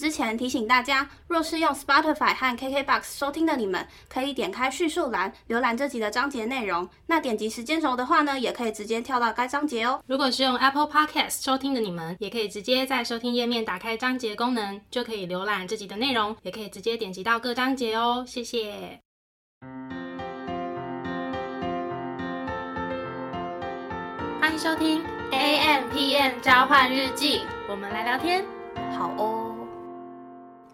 之前，提醒大家，若是用 Spotify 和 KKBox 收听的你们，可以点开叙述栏浏览这集的章节内容。那点击时间轴的话呢，也可以直接跳到该章节哦。如果是用 Apple Podcast 收听的你们，也可以直接在收听页面打开章节功能，就可以浏览这集的内容，也可以直接点击到各章节哦。谢谢。欢迎收听 A M P M 交换日记，我们来聊天。好哦，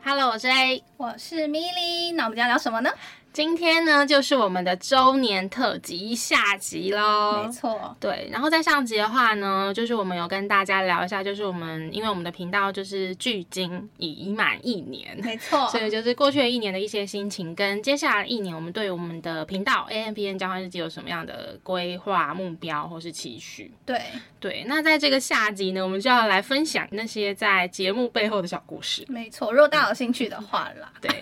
Hello，我是 A。我是米粒，那我们今天聊什么呢？今天呢，就是我们的周年特辑下集喽。没错，对，然后在上集的话呢，就是我们有跟大家聊一下，就是我们因为我们的频道就是距今已满一年，没错，所以就是过去的一年的一些心情，跟接下来一年我们对我们的频道 A M P N 交换日记有什么样的规划、目标或是期许？对，对，那在这个下集呢，我们就要来分享那些在节目背后的小故事。没错。如果大家有兴趣的话啦，对，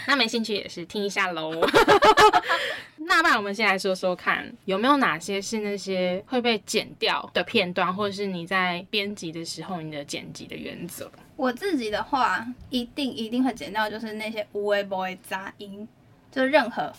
那没兴趣也是听一下喽。那不然我们先来说说看，有没有哪些是那些会被剪掉的片段，或者是你在编辑的时候你的剪辑的原则？我自己的话，一定一定会剪掉，就是那些无微不微杂音，就任何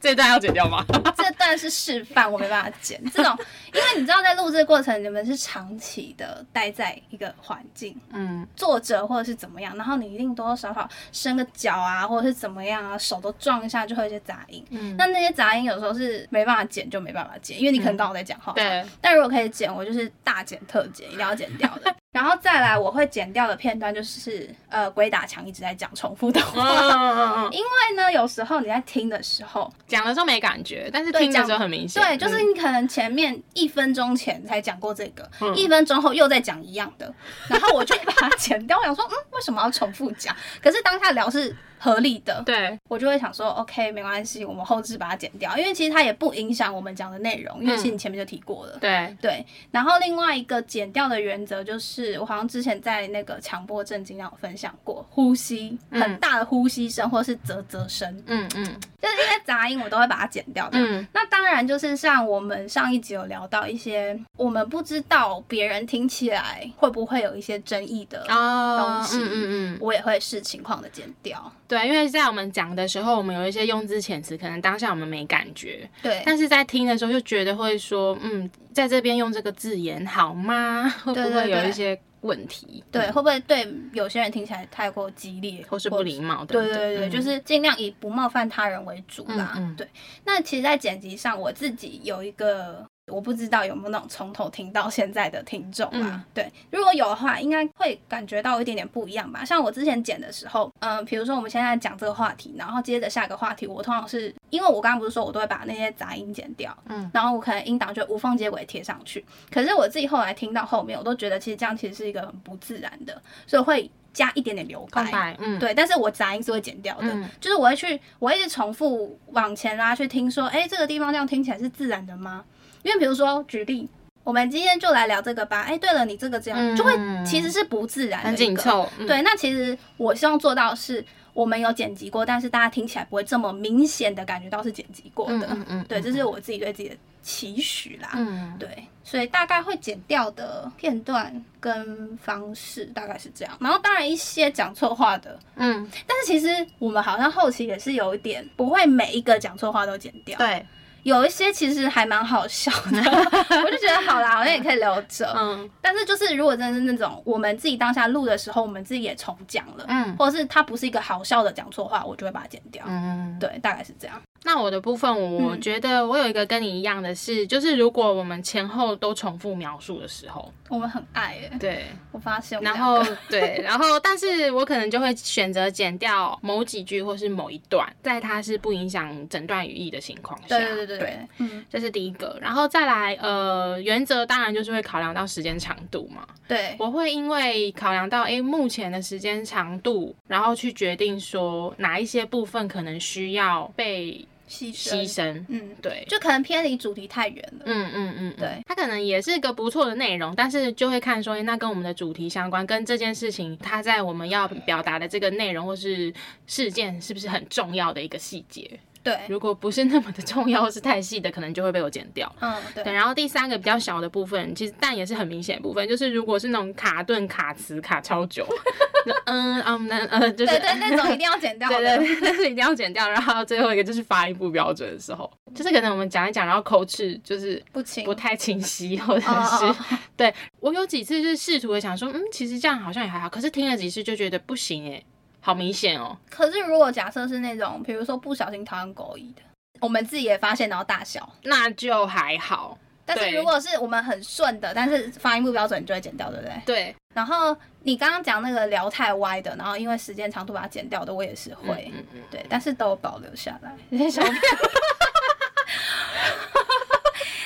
这段要剪掉吗？这段是示范，我没办法剪这种，因为你知道，在录制过程，你们是长期的待在一个环境，嗯，坐着或者是怎么样，然后你一定多多少少伸个脚啊，或者是怎么样啊，手都撞一下，就会有一些杂音。嗯那那些杂音有时候是没办法剪，就没办法剪，因为你可能刚好在讲话。对。但如果可以剪，我就是大剪特剪，一定要剪掉的。然后再来，我会剪掉的片段就是呃，鬼打墙一直在讲重复的嗯话。嗯嗯嗯，因为呢，有时候你在听的时候，讲的时候没感觉，但是对听的时候很明显。对，就是嗯你可能前面一分钟前才讲过这个，嗯一分钟后又在讲一样的，然后我就会把它剪掉。我想说，嗯，为什么要重复讲？可是当下聊是合理的，对，我就会想说，OK，没关系，我们后置把它剪掉，因为其实它也不影响我们讲的内容，因为其实你前面就提过了。对，对，然后另外一个剪掉的原则就是，我好像之前在那个强迫症经量有分享过，呼吸很大的呼吸声或是啧啧声，嗯嗯。就是一些杂音我都会把它剪掉的。嗯，那当然就是像我们上一集有聊到一些我们不知道别人听起来会不会有一些争议的，哦东西嗯嗯嗯，我也会视情况的剪掉。对，因为在我们讲的时候，我们有一些用字遣词，可能当下我们没感觉，对，但是在听的时候就觉得会说，嗯，在这边用这个字眼好吗？会不会有一些问题？对，嗯会不会对有些人听起来太过激烈，或是不礼貌等等？对对对，嗯就是尽量以不冒犯他人为主啦。嗯嗯对，那其实，在剪辑上，我自己有一个，我不知道有没有那种从头听到现在的听众啊。嗯对，如果有的话，应该会感觉到一点点不一样吧。像我之前剪的时候，嗯、比如说我们现在讲这个话题，然后接着下一个话题，我通常是因为我刚刚不是说我都会把那些杂音剪掉，嗯，然后我可能音档就无缝接轨贴上去。可是我自己后来听到后面，我都觉得其实这样其实是一个很不自然的，所以会加一点点留白。白，嗯，对，但是我杂音是会剪掉的，嗯就是我会去，我会一直重复往前拉去听，说，哎、这个地方这样听起来是自然的吗？因为比如说举例，我们今天就来聊这个吧。哎、对了，你这个这样、嗯就会其实是不自然的，很紧。凑，嗯，对，那其实我希望做到是，我们有剪辑过，但是大家听起来不会这么明显的感觉到是剪辑过的。嗯嗯嗯，对，嗯这是我自己对自己的期许啦。嗯，对，所以大概会剪掉的片段跟方式大概是这样，然后当然一些讲错话的，嗯，但是其实我们好像后期也是有一点不会每一个讲错话都剪掉，，对，有一些其实还蛮好笑的，我就觉得好啦，好像也可以留着。嗯但是就是如果真的是那种我们自己当下录的时候，我们自己也重讲了，嗯或者是它不是一个好笑的讲错话，我就会把它剪掉。嗯，对，大概是这样。那我的部分，我嗯。觉得我有一个跟你一样的是，就是如果我们前后都重复描述的时候，我们很爱耶，对，我发现我然后对，然后 但是我可能就会选择剪掉某几句或是某一段，在它是不影响整段语义的情况下，对对对对对，嗯，这是第一个，然后再来，呃，原则当然就是会考量到时间长度嘛。对，我会因为考量到，诶目前的时间长度，然后去决定说哪一些部分可能需要被牺牺牲。嗯，对，就可能偏离主题太远了。嗯嗯嗯，对嗯，它可能也是一个不错的内容，但是就会看说，那跟我们的主题相关，跟这件事情它在我们要表达的这个内容或是事件是不是很重要的一个细节？对，如果不是那么的重要或是太细的，可能就会被我剪掉。嗯，对，对，然后第三个比较小的部分，其实但也是很明显的部分，就是如果是那种卡顿、卡词、卡超久，就嗯嗯嗯嗯，就是对对，那种一定要剪掉的。对 对，但是一定要剪掉。然后最后一个就是发音不标准的时候，就是可能我们讲一讲，然后口齿就是不清不太清晰，或者是、哦哦 对我有几次就是试图的想说，嗯，其实这样好像也还好，可是听了几次就觉得不行哎，好明显哦。可是如果假设是那种，比如说不小心讨厌狗语的，我们自己也发现，然后大小。那就还好。但是如果是我们很顺的，但是发音不标准，你就会剪掉，对不对？对，然后你刚刚讲那个聊太歪的，然后因为时间长度把它剪掉的，我也是会，嗯嗯，对，但是都保留下来 这些小片。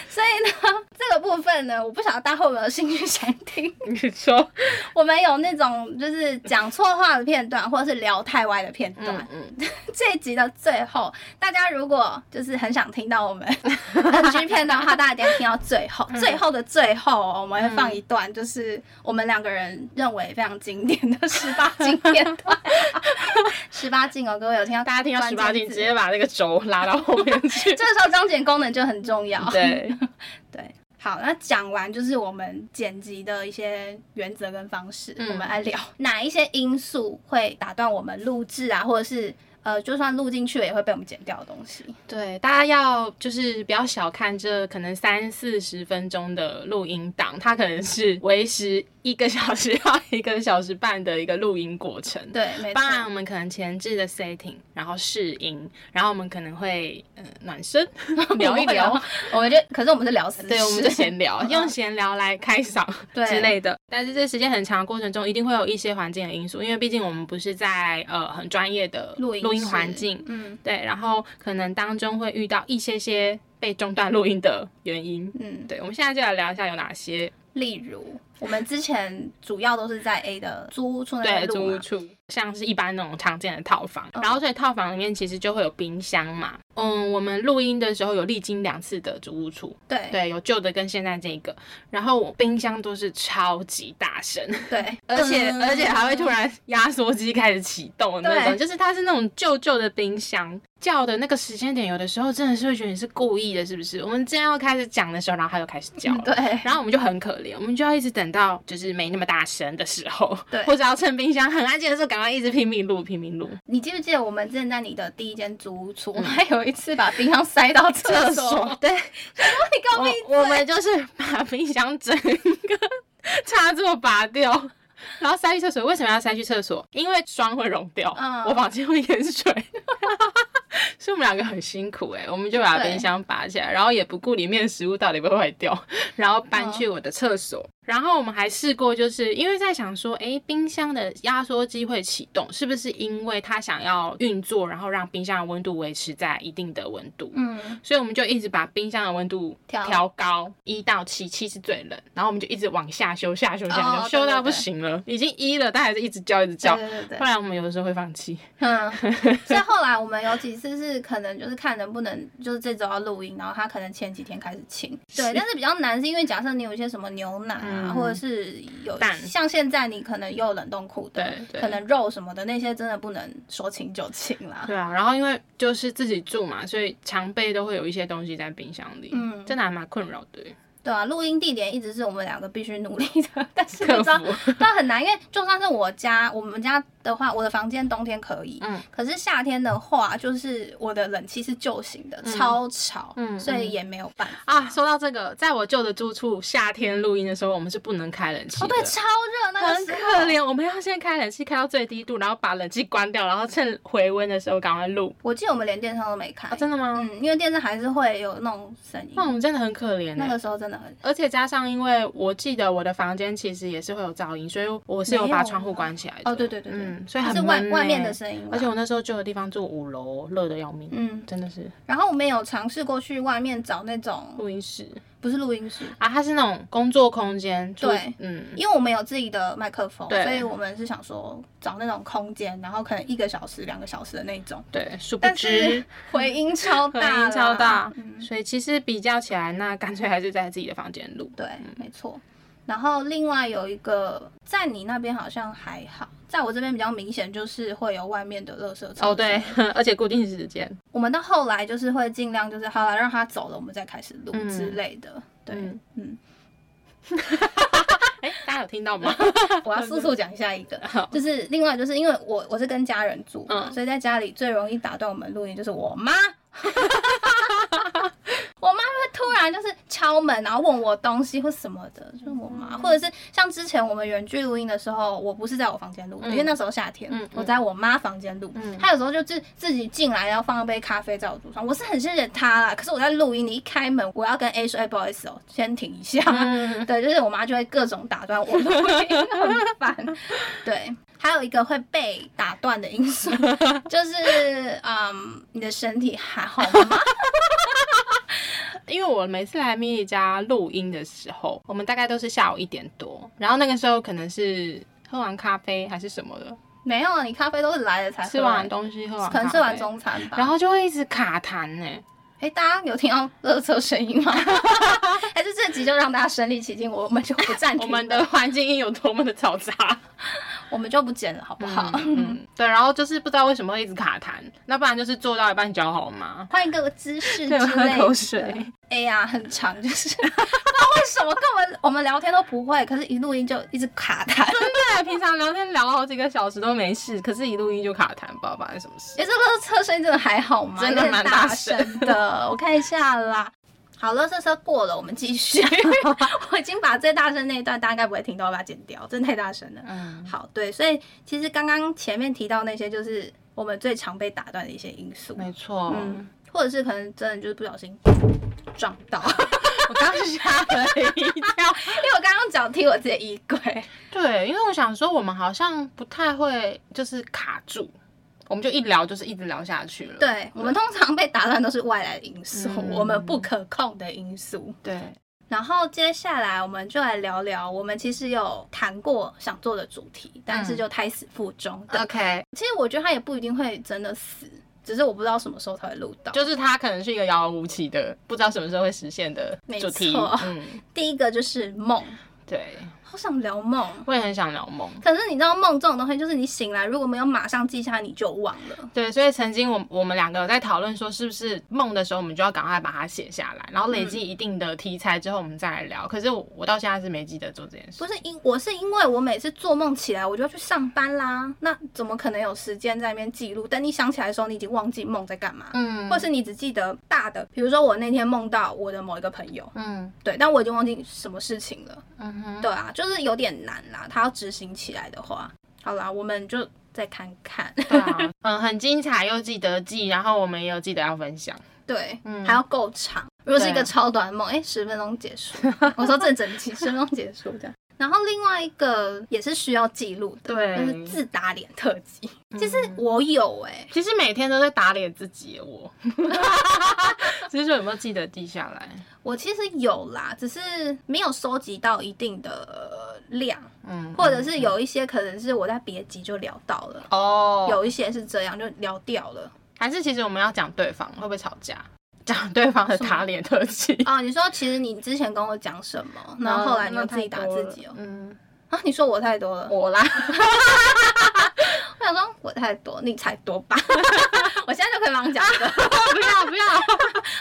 所以呢，这个部分呢，我不晓得大家会不会有兴趣 想听。你说，我们有那种就是讲错话的片段，或者是聊太歪的片段。嗯嗯，这一集的最后，大家如果就是很想听到我们 NG 片段的话，大家一定要听到最后。最后的最后哦，我们会放一段，就是我们两个人认为非常经典的十八禁片段。十八禁哦，各位有听到？大家听到十八禁，直接把那个轴拉到后面去。这个时候章节功能就很重要。对，对，好，那讲完就是我们剪辑的一些原则跟方式，嗯我们来聊哪一些因素会打断我们录制啊，或者是呃，就算录进去了也会被我们剪掉的东西。对，大家要就是不要小看这可能三四十分钟的录音档，它可能是维持一个小时到一个小时半的一个录音过程。对，没错当。然，我们可能前置的 setting，然后试音，然后我们可能会呃暖身 聊一聊，我们就可是我们是聊私事，对，我们就闲聊，用闲聊来开嗓 对之类的。但是这时间很长的过程中，一定会有一些环境的因素，因为毕竟我们不是在呃很专业的录音录音环境，嗯。对，然后可能当中会遇到一些些被中断录音的原因。嗯，对，我们现在就来聊一下有哪些例如我们之前主要都是在 A 的租屋处那对边，租屋处，像是一般那种常见的套房，然后所以套房里面其实就会有冰箱嘛。嗯，我们录音的时候有历经两次的租屋处，对对，有旧的跟现在这个，然后我冰箱都是超级大声，对，而且、嗯而且还会突然压缩机开始启动的那种，就是它是那种旧旧的冰箱，叫的那个时间点，有的时候真的是会觉得你是故意的，是不是？我们正要开始讲的时候，然后它又开始叫了。对然后我们就很可怜，我们就要一直等到就是没那么大声的时候，对或者要趁冰箱很安静的时候，赶快一直拼命录，拼命录。你记不记得我们之前在你的第一间租屋处，我们还有一次把冰箱塞到厕所，对，你给我我我们就是把冰箱整个插座拔掉，然后塞去厕所。为什么要塞去厕所？因为霜会融掉，嗯我房间会淹水。所以我们两个很辛苦哎、我们就把冰箱拔起来，然后也不顾里面的食物到底会不会坏掉，然后搬去我的厕所。然后我们还试过，就是因为在想说，哎，冰箱的压缩机会启动，是不是因为它想要运作，然后让冰箱的温度维持在一定的温度？嗯，所以我们就一直把冰箱的温度调调高一到七，七是最冷，然后我们就一直往下修，下修，下修，哦修到不对对对。行了，已经一了，但还是一直叫，一直叫。对对对后来我们有的时候会放弃，嗯，所以后来我们有几次是可能就是看能不能就是这周要录音，然后他可能前几天开始清，对，但是比较难是因为假设你有一些什么牛奶啊，嗯或者是有蛋像现在你可能又有冷冻库的，对对可能肉什么的那些真的不能说清就清啦。对啊，然后因为就是自己住嘛，所以常备都会有一些东西在冰箱里，嗯真的还蛮困扰的。对啊，录音地点一直是我们两个必须努力的，但是不克知道服，都很难，因为就算是我家，我们家的话，我的房间冬天可以，嗯可是夏天的话，就是我的冷气是旧型的，超吵，嗯所以也没有办法。啊，说到这个，在我旧的住处，夏天录音的时候，我们是不能开冷气的。哦，对，超热那个很可。怜，我们要先开冷气开到最低度，然后把冷气关掉，然后趁回温的时候赶快录。我记得我们连电扇都没开，啊，真的吗？嗯，因为电扇还是会有那种声音那。我们真的很可怜欸那个时候真的很，而且加上，因为我记得我的房间其实也是会有噪音，所以我是有把窗户关起来的。哦，对对对对，嗯，所以它很欸是外外面欸。的声音，而且我那时候住的地方住五楼，热的要命，嗯，真的是。然后我们有尝试过去外面找那种录音室不是录音室，啊，它是那种工作空间。对。嗯，因为我们有自己的麦克风，所以我们是想说找那种空间，然后可能一个小时、两个小时的那种，对，殊不但知是回音超回大，音超大，嗯，所以其实比较起来，那干脆还是在自己的房间录。对，没错。然后另外有一个，在你那边好像还好，在我这边比较明显，就是会有外面的垃圾车。哦，对，而且固定时间。我们到后来就是会尽量就是好了，让他走了，我们再开始录嗯之类的。对，嗯 大家有听到吗？我要速速讲下一个好，就是另外就是因为我我是跟家人住嘛，嗯所以在家里最容易打断我们录音就是我妈。就是敲门，然后问我东西或什么的，就是我妈，嗯或者是像之前我们远距录音的时候，我不是在我房间录因为那时候夏天，我在我妈房间录。嗯她有时候就自自己进来，然后放一杯咖啡在我桌上，我是很谢谢她啦。可是我在录音，你一开门，我要跟 A 说，哎、不好意思哦，先停一下。嗯 对，就是我妈就会各种打断我录音，很烦。对，还有一个会被打断的因素，就是嗯，你的身体还好吗？因为我每次来米莉家录音的时候，我们大概都是下午一点多，然后那个时候可能是喝完咖啡还是什么的，没有啊，你咖啡都是来了才喝吃完东西喝完，可能吃完，中餐吧。然后就会一直卡痰呢。哎、大家有听到热车声音吗？还是这集就让大家身临其境，我们就不暂停，我们的环境音有多么的嘈杂，我们就不剪了，好不好？嗯，对，然后就是不知道为什么会一直卡痰，那不然就是做到一半脚好麻，换一个姿势之对，类喝的。口水。哎呀，很长，就是不知道为什么跟我们我们聊天都不会，可是一录音就一直卡痰。对，平常聊天聊好几个小时都没事，可是一录音就卡痰，不知道发生什么事。也是乐车声音真的还好吗？真的蛮大声的，我看一下啦。好，乐色车过了，我们继续。我已经把最大声那一段大家该不会听到，我把它剪掉，真的太大声了。嗯，好，对，所以其实刚刚前面提到那些，就是我们最常被打断的一些因素，没错。嗯，或者是可能真的就是不小心撞到，我刚刚吓了一跳。因为我刚刚脚踢我自己衣柜。对，因为我想说，我们好像不太会就是卡住，我们就一聊就是一直聊下去了。对我们通常被打断都是外来的因素，嗯我们不可控的因素。对，然后接下来我们就来聊聊，我们其实有谈过想做的主题，但是就胎死腹中的。OK，其实我觉得他也不一定会真的死，只是我不知道什么时候才会录到。就是它可能是一个遥遥无期的，不知道什么时候会实现的没主题。错嗯，第一个就是梦，对，好想聊梦。我也很想聊梦。可是你知道梦这种东西，就是你醒来如果没有马上记下，你就忘了。对，所以曾经我我们两个有在讨论说，是不是梦的时候我们就要赶快把它写下来，然后累积一定的题材之后我们再来聊。可是我我到现在是没记得做这件事不。是因我是因为我每次做梦起来，我就要去上班啦，那怎么可能有时间在那边记录？等你想起来的时候，你已经忘记梦在干嘛，嗯或是你只记得大的，比如说我那天梦到我的某一个朋友，嗯对，但我已经忘记什么事情了。嗯哼，对啊，就是有点难啦。他要执行起来的话，好啦，我们就再看看。对啊，嗯，很精彩又记得记，然后我们也有记得要分享。对，嗯还要够长。如果是一个超短梦，哎、十分钟结束。我说这整集十分钟结束这样。然后另外一个也是需要记录的，对就是自打脸特辑。嗯其实我有哎、其实每天都在打脸自己耶，我，只是说有没有记得记下来？我其实有啦，只是没有收集到一定的量，嗯，或者是有一些可能是我在别集就聊到了，哦，有一些是这样就聊掉了。还是其实我们要讲对方会不会吵架？讲对方的打脸特技，哦，你说其实你之前跟我讲什么，然后后来你又自己打自己哦。嗯，啊，你说我太多了，我啦，我想说我太多，你才多吧？我现在就可以帮你讲这个。不 要不要，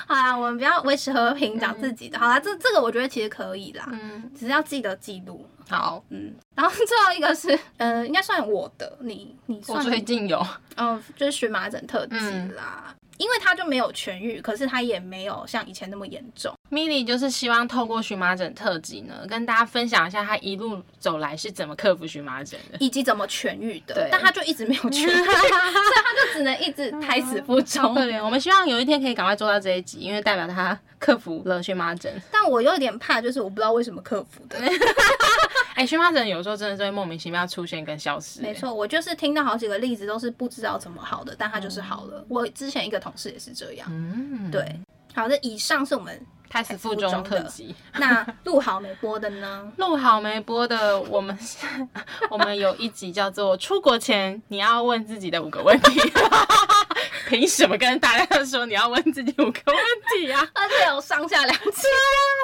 好啦，我们不要维持和平，讲自己的。好啦，这这个我觉得其实可以啦，嗯，只是要记得记录。好，嗯，然后最后一个是，嗯、应该算我的，你你我算最近有，嗯，就是荨麻疹特辑嗯啦。因为他就没有痊愈，可是他也没有像以前那么严重。米莉就是希望透过荨麻疹特辑呢，跟大家分享一下她一路走来是怎么克服荨麻疹的。以及怎么痊愈的对，但她就一直没有痊愈，所以她就只能一直胎死腹中可。怜，我们希望有一天可以赶快做到这一集，因为代表她克服了荨麻疹。但我有点怕，就是我不知道为什么克服的。哎、荨麻疹有时候真的是会莫名其妙出现跟消失、没，错，我就是听到好几个例子，都是不知道怎么好的，但它就是好了。我之前一个同事也是这样。嗯，对，好的，以上是我们胎死腹中特辑。那录好没播的呢？录好没播的，我们是 我们有一集叫做“出国前你要问自己的五个问题”，凭什么跟大家说你要问自己五个问题啊？而且有上下两期，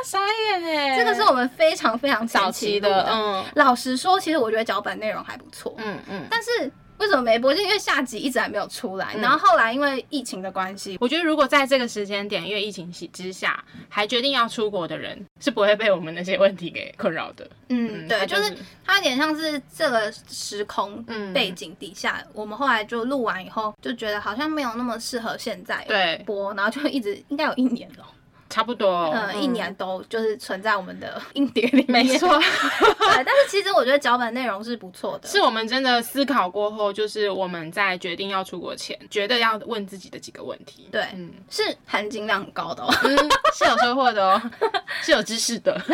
傻眼哎！这个是我们非常非常前早期的。嗯老实说，其实我觉得脚本内容还不错，嗯嗯。但是为什么没播？就因为下集一直还没有出来，嗯然后后来因为疫情的关系，我觉得如果在这个时间点，因为疫情之下，还决定要出国的人，是不会被我们那些问题给困扰的。嗯，对，他就是它有点像是这个时空嗯背景底下，我们后来就录完以后，就觉得好像没有那么适合现在对，播，然后就一直应该有一年了，差不多。嗯，一年都就是存在我们的硬碟里面。没错，对，但是其实我觉得脚本内容是不错的，是我们真的思考过后，就是我们在决定要出国前，觉得要问自己的几个问题。对，嗯是含金量很高的哦。嗯，是有收获的哦，是有知识的。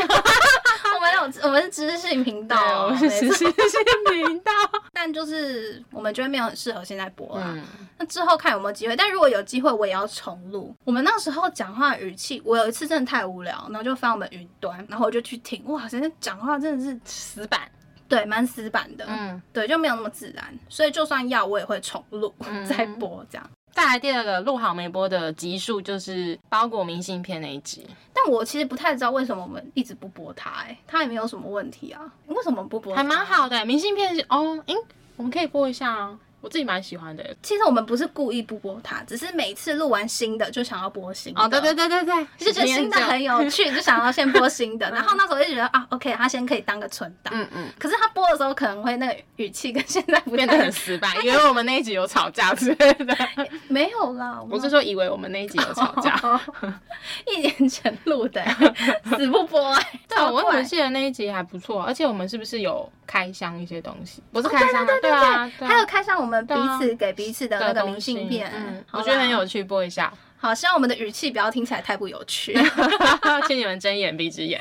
我们有我们是知识性频道我是知识性频道。但就是我们觉得没有很适合现在播啦。嗯，那之后看有没有机会，但如果有机会，我也要重录。我们那时候讲话语气，我有一次真的太无聊，然后就翻我们云端，然后我就去听，哇，现在讲话真的是死板。对蛮死板的，嗯，对，就没有那么自然，所以就算要我也会重录、嗯再播这样。再来第二个录好没播的集数，就是包裹明信片那一集。但我其实不太知道为什么我们一直不播它、哎，它也没有什么问题啊，为什么不播？还蛮。好的，明信片是哦，嗯，我们可以播一下啊，我自己蛮喜欢的。其实我们不是故意不播它，只是每次录完新的就想要播新的。哦，对对对对对，就觉得新的很有趣，就想要先播新的。然后那时候就觉得啊，OK，它先可以当个存档。嗯嗯，可是他播的时候可能会那个语气跟现在不变得很失败，以为我们那一集有吵架之类的。没有啦。我是说，以为我们那一集有吵架。一年前录的、死不播哎、对我怎么记得那一集还不错，而且我们是不是有开箱一些东西？不是开箱啊，对啊，对啊还有开箱我们彼对啊此给彼此的那个明信片，嗯，我觉得很有。趣，播一下，好，希望我们的语气不要听起来太不有趣。请你们睁眼闭只眼。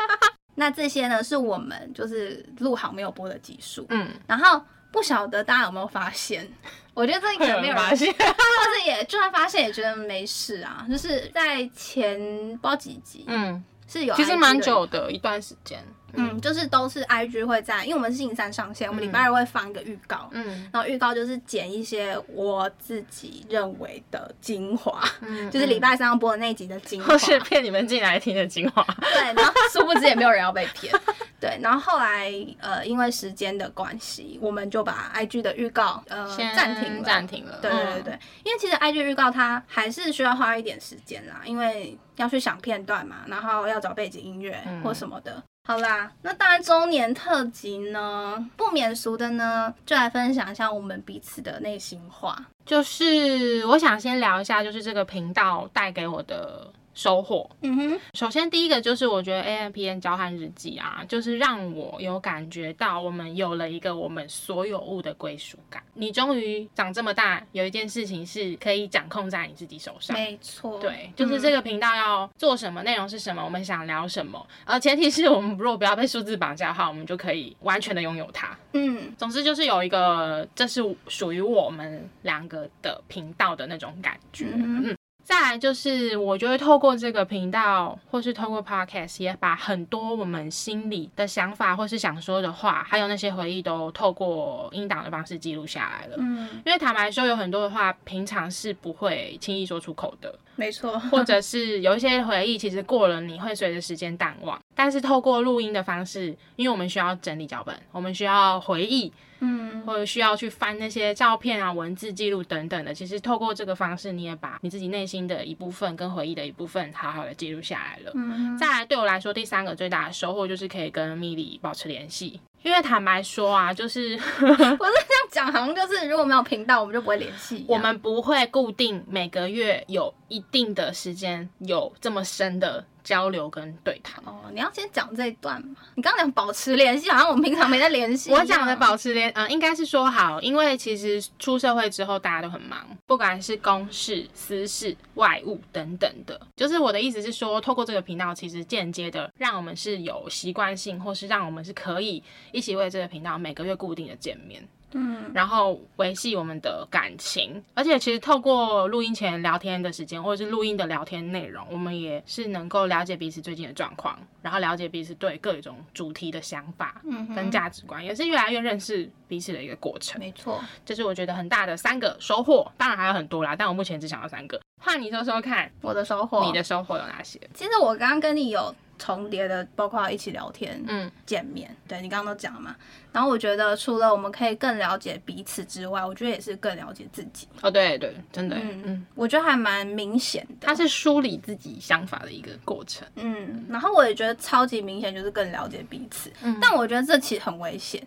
那这些呢，是我们就是录好没有播的集数。嗯，然后不晓得大家有没有发现？我觉得这可会有能没有发现。或者也就算发现也觉得没事啊，就是在前不知道几集，嗯，是有其实蛮久的一段时间。嗯，就是都是 IG 会在，因为我们是星期三上线，我们礼拜二会放一个预告，嗯然后预告就是剪一些我自己认为的精华，嗯就是礼拜三要播的那一集的精华或。是骗你们进来听的精华。对，然后殊不知也没有人要被骗。对，然后后来呃，因为时间的关系，我们就把 IG 的预告呃先暂停。暂停了。对对对对，因为其实 IG 预告它还是需要花一点时间啦，因为要去想片段嘛，然后要找背景音乐嗯或什么的。好啦，那当然周年特辑呢，不免俗的呢，就来分享一下我们彼此的内心话。就是我想先聊一下，就是这个频道带给我的收获。嗯哼，首先，第一个就是我觉得 A M P N 交换日记啊，就是让我有感觉到我们有了一个我们所有物的归属感。你终于长这么大，有一件事情是可以掌控在你自己手上。没错，对，就是这个频道要做什么，内容是什么，我们想聊什么，呃，前提是我们如果不要被数字绑架的话，我们就可以完全的拥有它。嗯，总之就是有一个，这是属于我们两个的频道的那种感觉。嗯嗯，再来就是，我就会透过这个频道，或是透过 podcast，也把很多我们心里的想法，或是想说的话，还有那些回忆，都透过音档的方式记录下来了。嗯，因为坦白说，有很多的话，平常是不会轻易说出口的。没错，或者是有一些回忆，其实过了你会随着时间淡忘，但是透过录音的方式，因为我们需要整理脚本，我们需要回忆，嗯，或者需要去翻那些照片啊、文字记录等等的，其实透过这个方式，你也把你自己内心的一部分跟回忆的一部分好好的记录下来了。嗯，再来，对我来说，第三个最大的收获就是可以跟米莉保持联系，因为坦白说啊，就是 我是这样讲，好像就是如果没有频道，我们就不会联系。我们不会固定每个月有一定的时间有这么深的交流跟对谈。哦，你要先讲这一段嘛。你刚刚讲保持联系，好像我们平常没在联系。我讲的保持联，嗯、应该是说好，因为其实出社会之后大家都很忙，不管是公事、私事、外务等等的。就是我的意思是说，透过这个频道，其实间接的让我们是有习惯性，或是让我们是可以一起为这个频道每个月固定的见面。嗯，然后维系我们的感情。而且其实透过录音前聊天的时间，或者是录音的聊天内容，我们也是能够了解彼此最近的状况，然后了解彼此对各种主题的想法嗯跟价值观，也是越来越认识彼此的一个过程。没错。这是我觉得很大的三个收获，当然还有很多啦，但我目前只想到三个。换你说说看，我的收获，你的收获有哪些？其实我刚刚跟你有重叠的，包括一起聊天、嗯见面，对你刚刚都讲了嘛。然后我觉得除了我们可以更了解彼此之外，我觉得也是更了解自己。哦，对对，真的，嗯嗯，我觉得还蛮明显的。它是梳理自己想法的一个过程。嗯，然后我也觉得超级明显，就是更了解彼此。嗯但我觉得这其实很危险。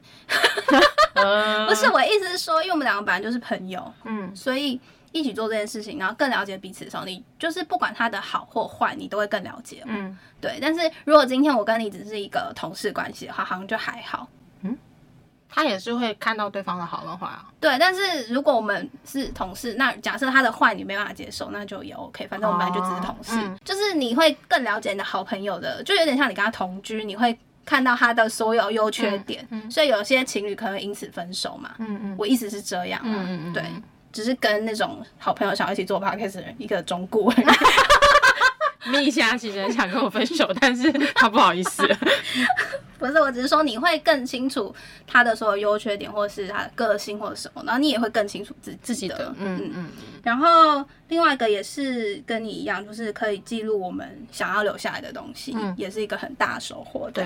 呃 不是，我意思是说，因为我们两个本来就是朋友，嗯所以一起做这件事情，然后更了解彼此的时候，你就是不管他的好或坏，你都会更了解。嗯，对，但是如果今天我跟你只是一个同事关系的话，好像就还好。嗯他也是会看到对方的好跟坏啊。对，但是如果我们是同事，那假设他的坏你没办法接受，那就也 OK。反正我们本来就只是同事，哦嗯就是你会更了解你的好朋友的，就有点像你跟他同居，你会看到他的所有优缺点。嗯嗯所以有些情侣可能因此分手嘛。嗯嗯我意思是这样啊，嗯嗯嗯对，只是跟那种好朋友想要一起做 podcast 的人一个忠顾。蜜夏其实很想跟我分手，但是他不好意思。不是，我只是说你会更清楚他的所有优缺点，或是他的个性或者什么，然后你也会更清楚自自己的，嗯嗯然后另外一个也是跟你一样，就是可以记录我们想要留下来的东西，嗯也是一个很大的收获。对。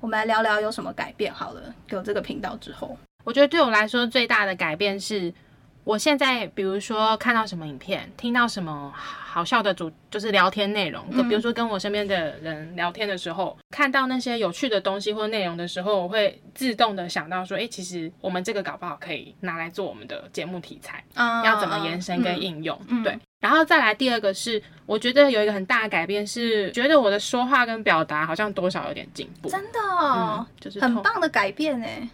我们来聊聊有什么改变好了。有这个频道之后，我觉得对我来说最大的改变是，我现在比如说看到什么影片，听到什么好笑的主，就是聊天内容，嗯比如说跟我身边的人聊天的时候，看到那些有趣的东西或内容的时候，我会自动的想到说，哎、其实我们这个搞不好可以拿来做我们的节目题材，嗯要怎么延伸跟嗯应用，嗯对。然后再来第二个是，我觉得有一个很大的改变是，觉得我的说话跟表达好像多少有点进步，真的哦嗯，就是，很棒的改变哎，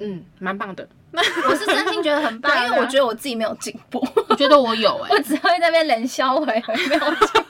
嗯，蛮棒的。我是真心觉得很棒，因为我觉得我自己没有进步，我觉得我有哎、我只会在那边冷笑回回，没有进步。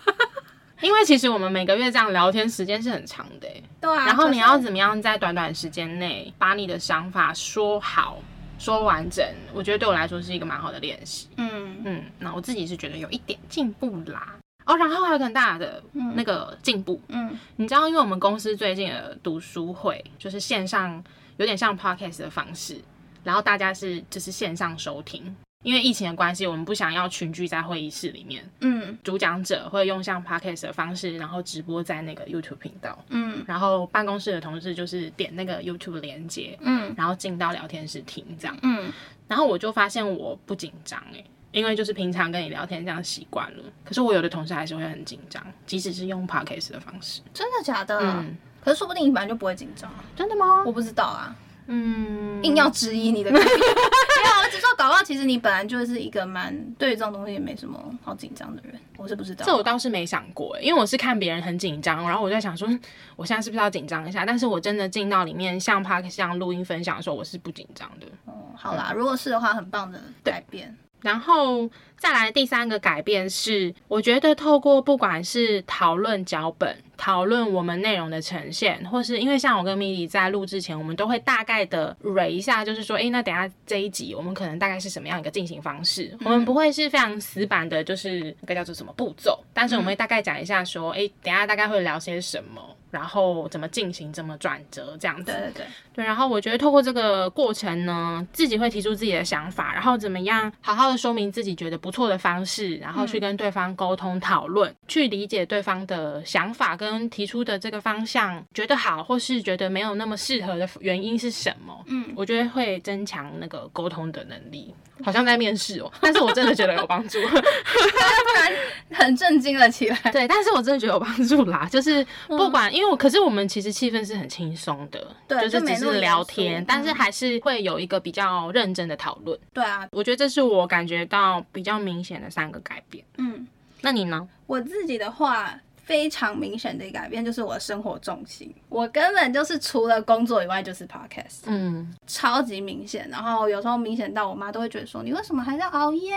因为其实我们每个月这样聊天时间是很长的欸，对啊，然后你要怎么样在短短时间内把你的想法说好、说完整，我觉得对我来说是一个蛮好的练习。嗯。嗯，那我自己是觉得有一点进步啦。哦，然后还有个很大的那个进步，嗯。你知道，因为我们公司最近的读书会就是线上，有点像 podcast 的方式，然后大家是就是线上收听。因为疫情的关系，我们不想要群聚在会议室里面，嗯主讲者会用像 podcast 的方式，然后直播在那个 YouTube 频道，嗯然后办公室的同事就是点那个 YouTube 连接，嗯然后进到聊天室听这样。嗯，然后我就发现我不紧张哎，因为就是平常跟你聊天这样习惯了。可是我有的同事还是会很紧张，即使是用 podcast 的方式。真的假的？嗯，可是说不定你本来就不会紧张啊，真的吗？我不知道啊。嗯，硬要质疑你的。没有，我只说搞不好其实你本来就是一个蛮对于这种东西也没什么好紧张的人，我是不知道。这我倒是没想过欸，因为我是看别人很紧张，然后我在想说，嗯 我现在是不是要紧张一下？但是我真的进到里面，像 k 像录音分享的时候，我是不紧张的。哦，好啦，如果是的话，很棒的改变。然后再来第三个改变是，我觉得透过不管是讨论脚本、讨论我们内容的呈现，或是因为像我跟米莉在录之前，我们都会大概的蕊一下，就是说，诶，那等一下这一集我们可能大概是什么样一个进行方式，我们不会是非常死板的，就是那个叫做什么步骤，但是我们会大概讲一下说，诶，等一下大概会聊些什么。然后怎么进行，怎么转折，这样子。对对对，对，然后我觉得透过这个过程呢，自己会提出自己的想法，然后怎么样好好的说明自己觉得不错的方式，然后去跟对方沟通讨论，去理解对方的想法跟提出的这个方向，觉得好或是觉得没有那么适合的原因是什么？嗯，我觉得会增强那个沟通的能力，好像在面试哦，但是我真的觉得有帮助。突然很震惊了起来。对，但是我真的觉得有帮助啦，就是不管，因为我可是我们其实气氛是很轻松的，对就是只是聊天，但是嗯还是会有一个比较认真的讨论。对啊，我觉得这是我感觉到比较明显的三个改变。嗯，那你呢？我自己的话。非常明显的改变就是我的生活重心，我根本就是除了工作以外就是 podcast，嗯，超级明显。然后有时候明显到我妈都会觉得说你为什么还在熬夜？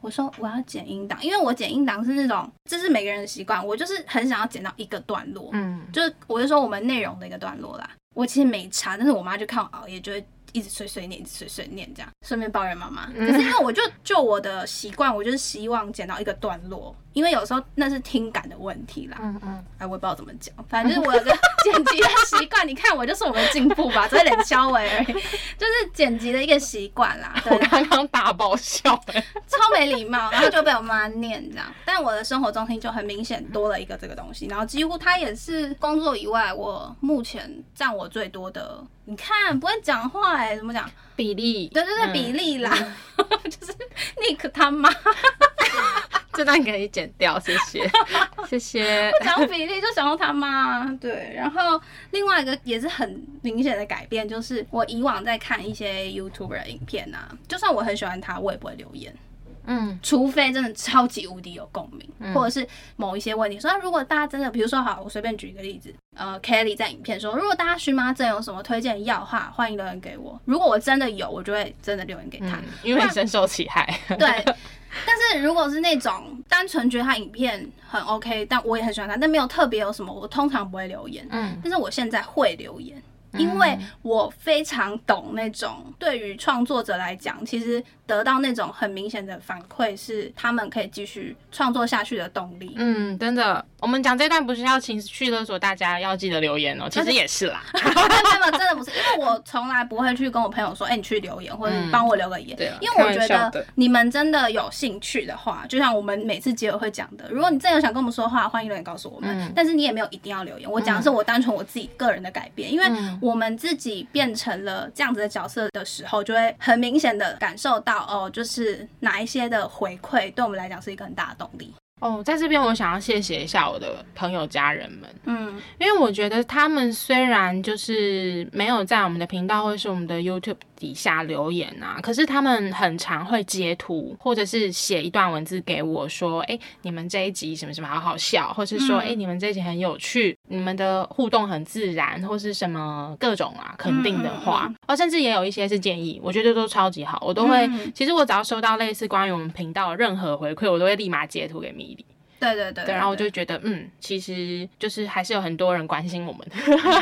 我说我要剪音档，因为我剪音档是那种这是每个人的习惯，我就是很想要剪到一个段落，嗯，就是我就说我们内容的一个段落啦。我其实没差，但是我妈就看我熬夜就会一直碎碎念，一直碎碎念这样，顺便抱怨妈妈。嗯可是因为我就就我的习惯，我就是希望剪到一个段落，因为有时候那是听感的问题啦。嗯嗯，哎，我也不知道怎么讲，反正我有个剪辑的习惯。你看我就是我们进步吧，只是脸消微而已，就是剪辑的一个习惯啦。对我，刚刚大爆笑哎、超没礼貌，然后就被我妈念这样。但我的生活中心就很明显多了一个这个东西，然后几乎它也是工作以外，我目前占我最多的。你看不会讲话哎、怎么讲？比例，对对对，嗯比例啦，就是 Nick 他妈这段可以剪掉，谢谢，谢谢。讲比例就想到他妈，对。然后另外一个也是很明显的改变，就是我以往在看一些 YouTuber 的影片啊，就算我很喜欢他，我也不会留言。嗯除非真的超级无敌有共鸣，或者是某一些问题。说如果大家真的，比如说好，我随便举一个例子，呃，Kelly 在影片说，如果大家荨麻疹有什么推荐药的话，欢迎留言给我。如果我真的有，我就会真的留言给他。嗯，因为深受其害。对，但是如果是那种单纯觉得他影片很 OK，但我也很喜欢他，但没有特别有什么，我通常不会留言。嗯但是我现在会留言。因为我非常懂那种对于创作者来讲，其实得到那种很明显的反馈，是他们可以继续创作下去的动力。嗯，真的，我们讲这段不是要情绪勒索大家，要记得留言哦。其实也是啦。真的不是，因为我从来不会去跟我朋友说，哎、你去留言，或者你帮我留个言。对啊因为我觉得你们真的有兴趣的话，就像我们每次结尾会讲的，如果你真的有想跟我们说话，欢迎留言告诉我们。嗯但是你也没有一定要留言，我讲的是我单纯我自己个人的改变，因为嗯我们自己变成了这样子的角色的时候，就会很明显的感受到哦，就是哪一些的回馈对我们来讲是一个很大的动力。哦，在这边我想要谢谢一下我的朋友家人们，嗯。因为我觉得他们虽然就是没有在我们的频道或是我们的 YouTube 底下留言啊，可是他们很常会截图或者是写一段文字给我说，哎，你们这一集什么什么好好笑，或是说，嗯。哎、你们这一集很有趣，你们的互动很自然，或是什么各种啊肯定的话，嗯嗯哦，甚至也有一些是建议，我觉得都超级好，我都会，嗯。其实我只要收到类似关于我们频道的任何回馈，我都会立马截图给米莉。对对对对，然后我就觉得，嗯，其实就是还是有很多人关心我们。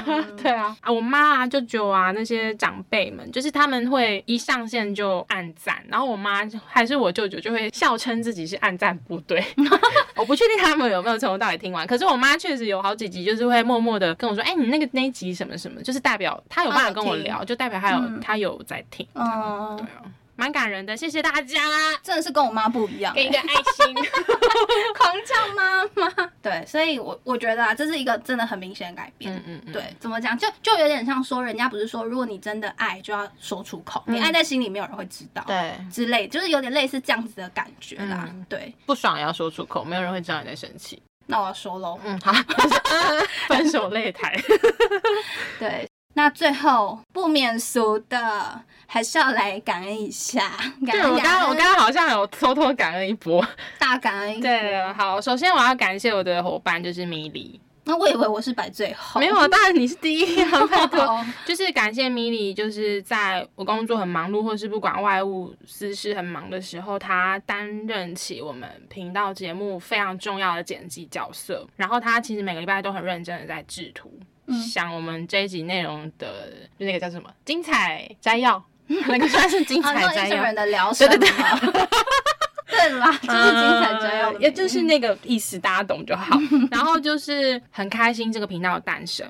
嗯。对啊，啊，我妈啊、舅舅啊那些长辈们，就是他们会一上线就按赞，然后我妈还是我舅舅就会笑称自己是按赞部队。我不确定他们有没有从头到尾听完，可是我妈确实有好几集就是会默默的跟我说，哎、你那个那一集什么什么，就是代表她有办法跟我聊，就代表她有嗯。她有在听，嗯对，啊，蛮感人的，谢谢大家，真的是跟我妈不一样、给一个爱心。狂叫妈妈。对，所以我我觉得啊，这是一个真的很明显的改变。嗯嗯嗯，对，怎么讲？就就有点像说，人家不是说，如果你真的爱，就要说出口，你爱在心里，没有人会知道。。对。之类，就是有点类似这样子的感觉啦。嗯对，不爽也要说出口，没有人会知道你在生气。那我要说喽。嗯，好，分手擂台。对，那最后不免俗的，还是要来感恩一下。感对恩我刚刚我刚刚刚好像有偷偷感恩一波。大感恩。对，好，首先我要感谢我的伙伴就是米莉，那我以为我是摆最后，没有，啊，当然你是第一啊，拜托。哦就是感谢米莉，就是在我工作很忙碌，或是不管外务私事很忙的时候，她担任起我们频道节目非常重要的剪辑角色。然后她其实每个礼拜都很认真的在制图，嗯想我们这一集内容的，就那个叫什么精彩摘要，那个算是精，彩摘要那一整人。的疗程对对吗 对啦，就是精彩摘要也就是那个意思，大家懂就好。然后就是很开心这个频道的诞生，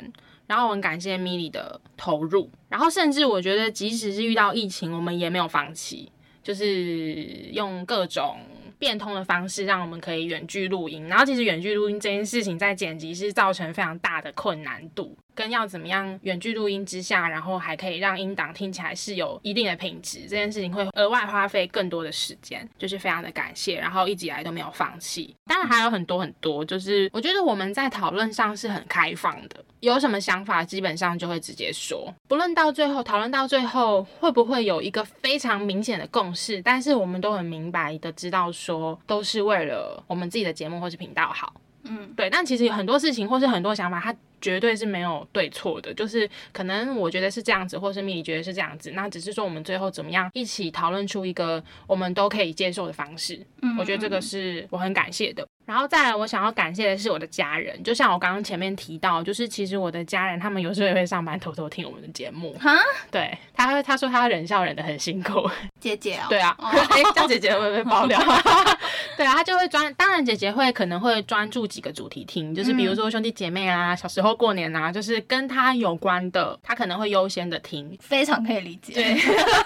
然后我很感谢米莉的投入，然后甚至我觉得即使是遇到疫情，我们也没有放弃，就是用各种。变通的方式让我们可以远距录音，然后其实远距录音这件事情在剪辑是造成非常大的困难度，跟要怎么样远距录音之下，然后还可以让音档听起来是有一定的品质，这件事情会额外花费更多的时间，就是非常的感谢，然后一直以来都没有放弃。当然还有很多很多，就是我觉得我们在讨论上是很开放的，有什么想法基本上就会直接说，不论到最后讨论到最后会不会有一个非常明显的共识，但是我们都很明白的知道说，都是为了我们自己的节目或是频道好。嗯对，但其实有很多事情或是很多想法，它绝对是没有对错的，就是可能我觉得是这样子，或是米莉觉得是这样子，那只是说我们最后怎么样一起讨论出一个我们都可以接受的方式。嗯我觉得这个是我很感谢的。然后再来，我想要感谢的是我的家人，就像我刚刚前面提到，就是其实我的家人他们有时候也会上班偷偷听我们的节目。哈，对，他会他说他忍笑忍得很辛苦。姐姐哦，对啊，哦哎、这样姐姐会不会被爆料？对啊，他就会专，当然姐姐会可能会专注几个主题听，就是比如说兄弟姐妹啊，小时候过年啊，就是跟他有关的，他可能会优先的听。非常可以理解。对，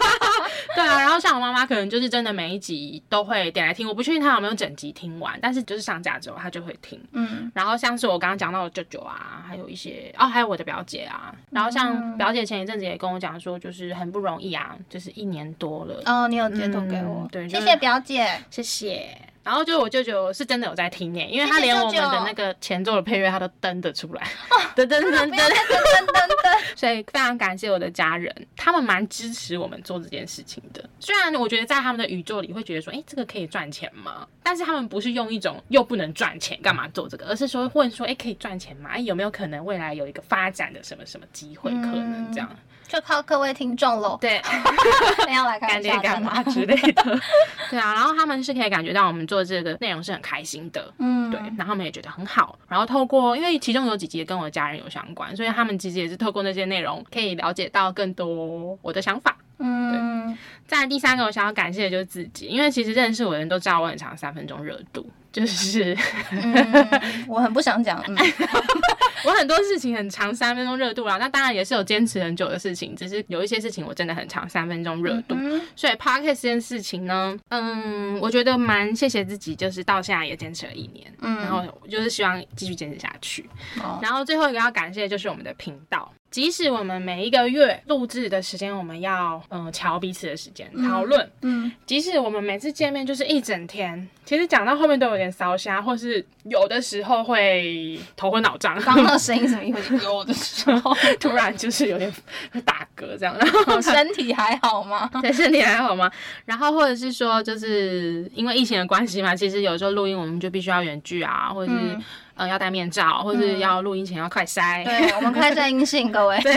对啊，然后像我妈妈可能就是真的每一集都会点来听，我不确定她有没有整集听完，但是就是上架之后她就会听。嗯然后像是我刚刚讲到的舅舅啊，还有一些哦，还有我的表姐啊，然后像表姐前一阵子也跟我讲说，就是很不容易啊，就是一年多了，哦，你有截图给我嗯，对就是谢谢表姐。谢谢。然后就我舅舅是真的有在听耶，因为他连我们的那个前奏的配乐他都登得出来，噔噔噔噔，再噔噔噔噔。所以非常感谢我的家人，他们蛮支持我们做这件事情的。虽然我觉得在他们的宇宙里会觉得说，哎，这个可以赚钱吗？但是他们不是用一种又不能赚钱干嘛做这个，而是说问说，哎，可以赚钱吗？哎，有没有可能未来有一个发展的什么什么机会可能这样？就靠各位听众喽，对。没有来看干爹干妈之类的，对啊，然后他们是可以感觉到我们做这个内容是很开心的，嗯，对，然后他们也觉得很好。然后透过，因为其中有几集也跟我的家人有相关，所以他们其实也是透过那些内容可以了解到更多我的想法。嗯，再来第三个，我想要感谢的就是自己，因为其实认识我的人都知道我很常三分钟热度，就是嗯，我很不想讲，嗯，我很多事情很长三分钟热度啦。那当然也是有坚持很久的事情，只是有一些事情我真的很长三分钟热度。嗯所以 podcast 这件事情呢，嗯，我觉得蛮谢谢自己，就是到现在也坚持了一年，嗯然后就是希望继续坚持下去。哦然后最后一个要感谢就是我们的频道，即使我们每一个月录制的时间，我们要嗯瞧彼此的时间讨论，嗯，即使我们每次见面就是一整天，其实讲到后面都有点烧瞎，或是有的时候会头昏脑胀，刚刚那个声音怎么意思？有的时候，突然就是有点会打嗝这样，然后身体还好吗？对身体还好吗？然后或者是说，就是因为疫情的关系嘛，其实有时候录音我们就必须要远距啊，或者是、嗯呃要戴面罩，或是要录音前要快筛。对，我们快 筛阴性，各位。对，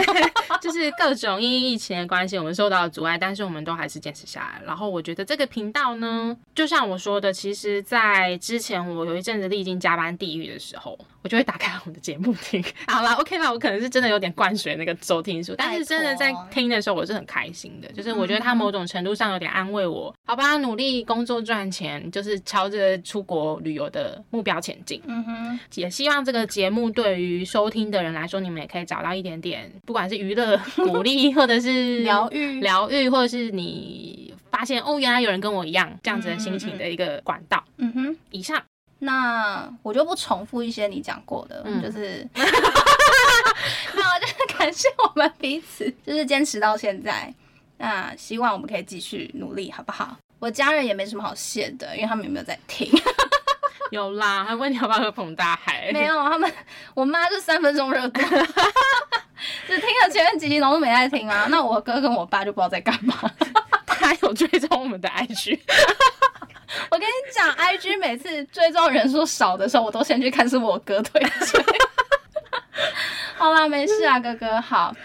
就是各种因疫情的关系，我们受到了阻碍，但是我们都还是坚持下来。然后我觉得这个频道呢，就像我说的，其实，在之前我有一阵子历经加班地狱的时候，我就会打开我们的节目听。好啦 o k 啦，我可能是真的有点灌水那个收听数，但是真的在听的时候，我是很开心的。就是我觉得他某种程度上有点安慰我，好吧，努力工作赚钱，就是朝着出国旅游的目标前进。嗯哼，也希望这个节目对于收听的人来说，你们也可以找到一点点，不管是娱乐、鼓励，或者是疗愈疗愈，或者是你发现哦，原来有人跟我一样这样子的心情的一个管道。嗯哼。以上，那我就不重复一些你讲过的，嗯就是，那我就是感谢我们彼此，就是坚持到现在。那希望我们可以继续努力，好不好？我家人也没什么好谢的，因为他们有没有在听？有啦，还问你要不要喝澎大海？没有，他们我妈就三分钟热度，只听了前面几集，然后都没在听啊。那我哥跟我爸就不知道在干嘛。他有追踪我们的 IG，，IG 每次追踪人数少的时候，我都先去看是我哥推荐。好啦，没事啊，哥哥好啊。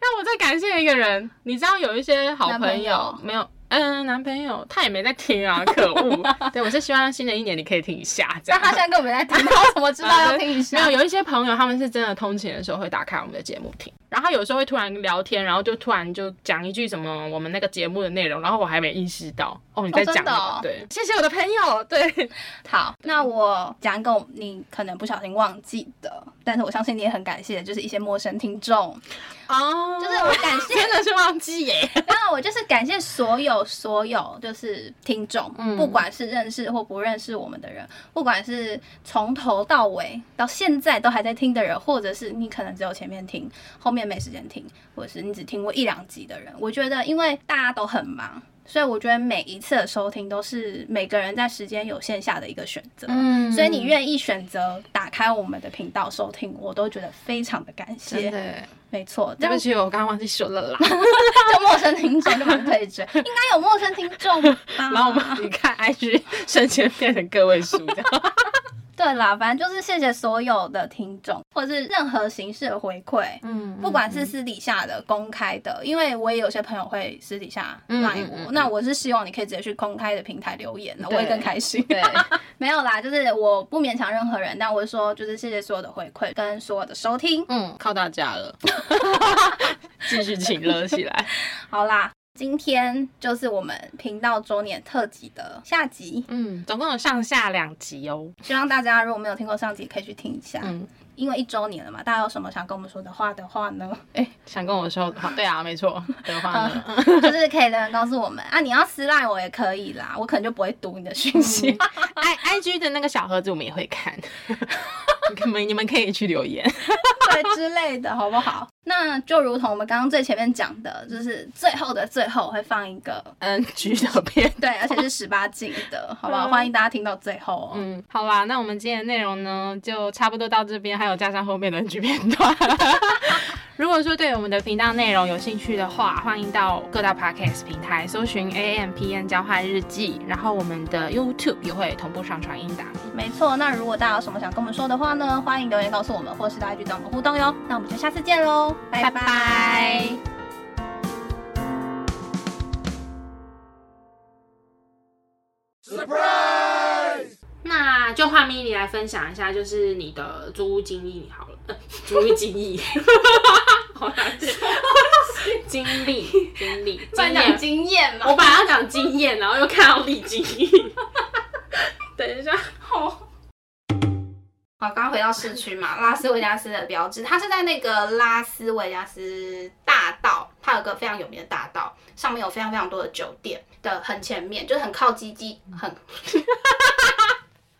那我再感谢一个人，你知道有一些好男朋友没有？嗯，男朋友他也没在听啊，可恶！对我是希望新的一年你可以听一下，这样。那他现在根本没在听，他怎么知道要听一下没有，？有一些朋友他们是真的通勤的时候会打开我们的节目听，然后有时候会突然聊天，然后就突然就讲一句什么我们那个节目的内容，然后我还没意识到哦你在讲、那个真的哦对，谢谢我的朋友，对，好，那我讲一个你可能不小心忘记的，但是我相信你也很感谢，就是一些陌生听众，哦，就是我感谢真的是忘记耶，然后，我就是感谢所有所有就是听众，嗯不管是认识或不认识我们的人，不管是从头到尾到现在都还在听的人，或者是你可能只有前面听，后面没时间听，或者是你只听过一两集的人，我觉得因为大家都很忙。所以我觉得每一次的收听都是每个人在时间有限下的一个选择，嗯所以你愿意选择打开我们的频道收听，我都觉得非常的感谢。没错，对不起，我刚刚忘记说了啦。就陌生听众就蛮可以追，应该有陌生听众吧？然后我们你看 IG 瞬间变成个位数。对啦，反正就是谢谢所有的听众，或者是任何形式的回馈，嗯不管是私底下的、公开的，因为我也有些朋友会私底下嗯赖我，那我是希望你可以直接去公开的平台留言那，我对会更开心。对，没有啦，就是我不勉强任何人，但我是说，就是谢谢所有的回馈跟所有的收听。嗯，靠大家了，继续请热起来。好啦，今天就是我们频道周年特辑的下集，嗯，总共有上下两集哦。希望大家如果没有听过上集，可以去听一下。嗯，因为一周年了嘛，大家有什么想跟我们说的话的话呢？哎、想跟我说的话，对啊，没错，的话呢，就是可以留言告诉我们啊，你要私赖我也可以啦，我可能就不会读你的讯息。i i g 的那个小盒子我们也会看，你们你们可以去留言。对之类的，好不好？那就如同我们刚刚最前面讲的，就是最后的最后会放一个，N G 的片。对，而且是十八禁的，好不好？嗯欢迎大家听到最后哦。嗯，好啦，那我们今天的内容呢，就差不多到这边，还有加上后面的 NG 片段。如果说对我们的频道内容有兴趣的话，欢迎到各大 podcast 平台搜寻 A M P N 交换日记，然后我们的 YouTube 也会同步上传音档。没错，那如果大家有什么想跟我们说的话呢，欢迎留言告诉我们，或是大家去找我们互动哟。那我们就下次见喽，拜拜拜拜那就换 Milly 来分享一下，就是你的租屋经历好了，呃租屋经历，好难听，经历经历经验，经验嘛。我本来要讲经验，然后又看到历经历，等一下，好，刚刚回到市区嘛，拉斯维加斯的标志，它是在那个拉斯维加斯大道，它有个非常有名的大道，上面有非常非常多的酒店的很前面，就是很靠基基，很